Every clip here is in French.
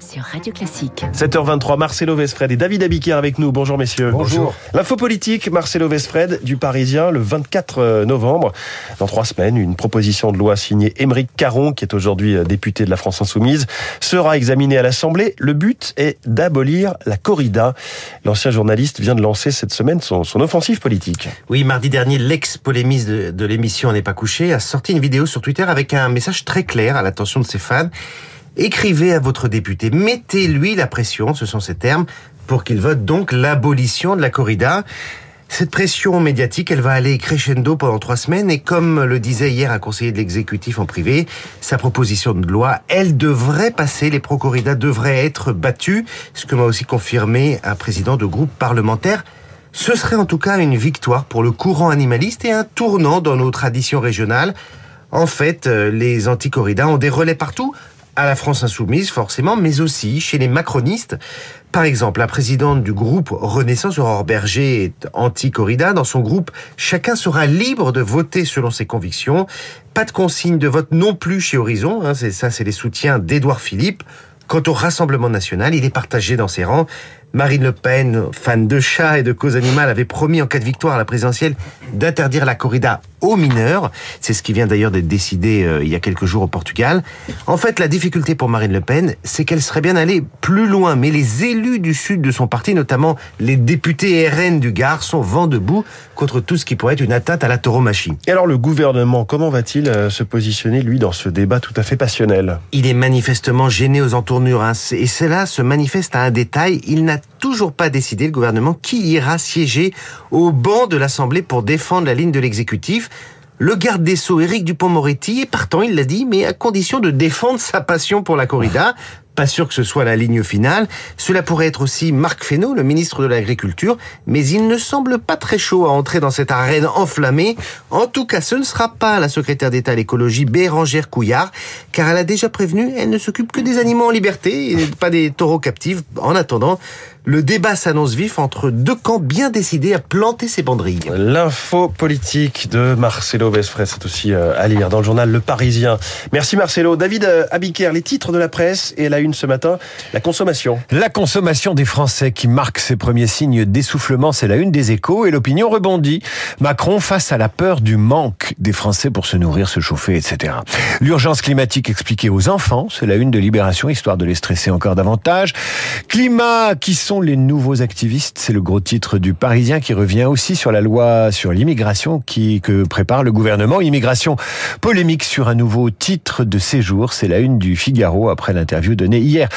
sur Radio Classique. 7h23, Marcelo Vesfred et David Abiquier avec nous. Bonjour messieurs. Bonjour. L'info politique, Marcelo Vesfred du Parisien, le 24 novembre. Dans trois semaines, une proposition de loi signée Émeric Caron, qui est aujourd'hui député de la France Insoumise, sera examinée à l'Assemblée. Le but est d'abolir la corrida. L'ancien journaliste vient de lancer cette semaine son, son offensive politique. Oui, mardi dernier, l'ex-polémiste de, de l'émission n'est pas couché a sorti une vidéo sur Twitter avec un message très clair à l'attention de ses fans. Écrivez à votre député, mettez-lui la pression, ce sont ces termes, pour qu'il vote donc l'abolition de la corrida. Cette pression médiatique, elle va aller crescendo pendant trois semaines et comme le disait hier un conseiller de l'exécutif en privé, sa proposition de loi, elle devrait passer, les pro-corrida devraient être battus, ce que m'a aussi confirmé un président de groupe parlementaire. Ce serait en tout cas une victoire pour le courant animaliste et un tournant dans nos traditions régionales. En fait, les anti-corridas ont des relais partout, à la France insoumise forcément, mais aussi chez les macronistes. Par exemple, la présidente du groupe Renaissance, Aurore Berger, est anti-corrida. Dans son groupe, chacun sera libre de voter selon ses convictions. Pas de consigne de vote non plus chez Horizon. Hein, ça, c'est les soutiens d'Édouard Philippe. Quant au Rassemblement national, il est partagé dans ses rangs. Marine Le Pen, fan de chats et de cause animale, avait promis en cas de victoire à la présidentielle d'interdire la corrida aux mineurs. C'est ce qui vient d'ailleurs d'être décidé euh, il y a quelques jours au Portugal. En fait, la difficulté pour Marine Le Pen, c'est qu'elle serait bien allée plus loin, mais les élus du sud de son parti, notamment les députés RN du Gard, sont vent debout contre tout ce qui pourrait être une atteinte à la tauromachie. Et alors le gouvernement, comment va-t-il euh, se positionner, lui, dans ce débat tout à fait passionnel? Il est manifestement gêné aux entournures, hein, et cela se manifeste à un détail. Il n'a toujours pas décidé, le gouvernement, qui ira siéger au banc de l'Assemblée pour défendre la ligne de l'exécutif. Le garde des Sceaux, Éric Dupont-Moretti, est partant, il l'a dit, mais à condition de défendre sa passion pour la corrida. Pas sûr que ce soit la ligne finale. Cela pourrait être aussi Marc Fesneau, le ministre de l'Agriculture, mais il ne semble pas très chaud à entrer dans cette arène enflammée. En tout cas, ce ne sera pas la secrétaire d'État à l'écologie Bérangère Couillard, car elle a déjà prévenu, elle ne s'occupe que des animaux en liberté et pas des taureaux captifs. En attendant, le débat s'annonce vif entre deux camps bien décidés à planter ses banderilles. L'info politique de Marcelo Vesfred, c'est aussi euh, à lire dans le journal Le Parisien. Merci Marcelo. David euh, Abiker, les titres de la presse et la une ce matin, la consommation. La consommation des Français qui marque ses premiers signes d'essoufflement, c'est la une des échos et l'opinion rebondit. Macron face à la peur du manque des Français pour se nourrir, se chauffer, etc. L'urgence climatique expliquée aux enfants, c'est la une de Libération, histoire de les stresser encore davantage. Climat qui sont les nouveaux activistes? C'est le gros titre du Parisien qui revient aussi sur la loi sur l'immigration que prépare le gouvernement. Immigration polémique sur un nouveau titre de séjour. C'est la une du Figaro après l'interview donnée hier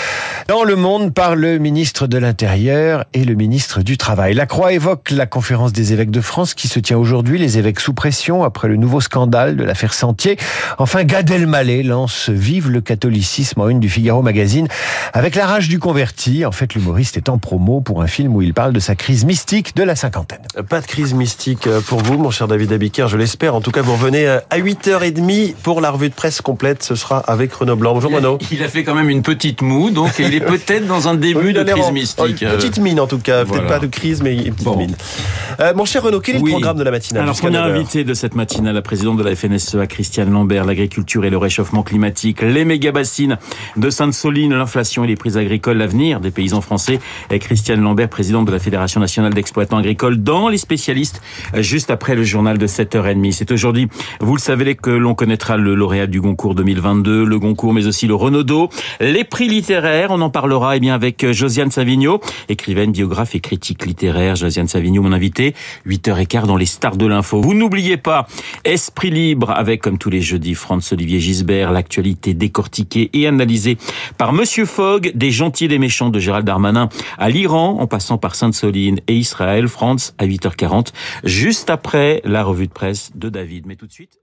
dans Le Monde par le ministre de l'Intérieur et le ministre du Travail. La Croix évoque la conférence des évêques de France qui se tient aujourd'hui. Les évêques sous pression après le nouveau scandale de l'affaire Sentier. Enfin, Gad Elmaleh lance Vive le catholicisme en une du Figaro magazine avec la rage du converti. En fait, l'humoriste est en promo pour un film où il parle de sa crise mystique de la cinquantaine. Pas de crise mystique pour vous, mon cher David Abiker, je l'espère. En tout cas, vous revenez à 8h30 pour la revue de presse complète. Ce sera avec Renaud Blanc. Bonjour Renaud. Il a fait quand même une petite moue, donc il est peut-être dans un début de crise mystique. Une petite mine en tout cas, peut-être pas de crise, mais une petite bon. mine. Euh, mon cher Renaud, quel est oui. le programme de la matinale Alors, première invité de cette matinale, la présidente de la FNSEA, Christiane Lambert, l'agriculture et le réchauffement climatique, les méga-bassines de Sainte-Soline, l'inflation et les prises agricoles, l'avenir des paysans français. Et Christiane Lambert, présidente de la Fédération nationale d'exploitants agricoles, dans les spécialistes, juste après le journal de 7h30. C'est aujourd'hui, vous le savez, que l'on connaîtra le lauréat du Goncourt 2022, le Goncourt, mais aussi le Renaudot, les prix littéraires. On en parlera eh bien avec Josiane Savigno, écrivaine, biographe et critique littéraire. Josiane Savigno, mon invité, 8h15 dans les stars de l'info. Vous n'oubliez pas, Esprit libre avec, comme tous les jeudis, Franz-Olivier Gisbert, l'actualité décortiquée et analysée par Monsieur Fogg, des gentils et des méchants de Gérald Darmanin à l'Iran, en passant par Sainte-Soline et Israël, France, à 8h40, juste après la revue de presse de David. Mais tout de suite...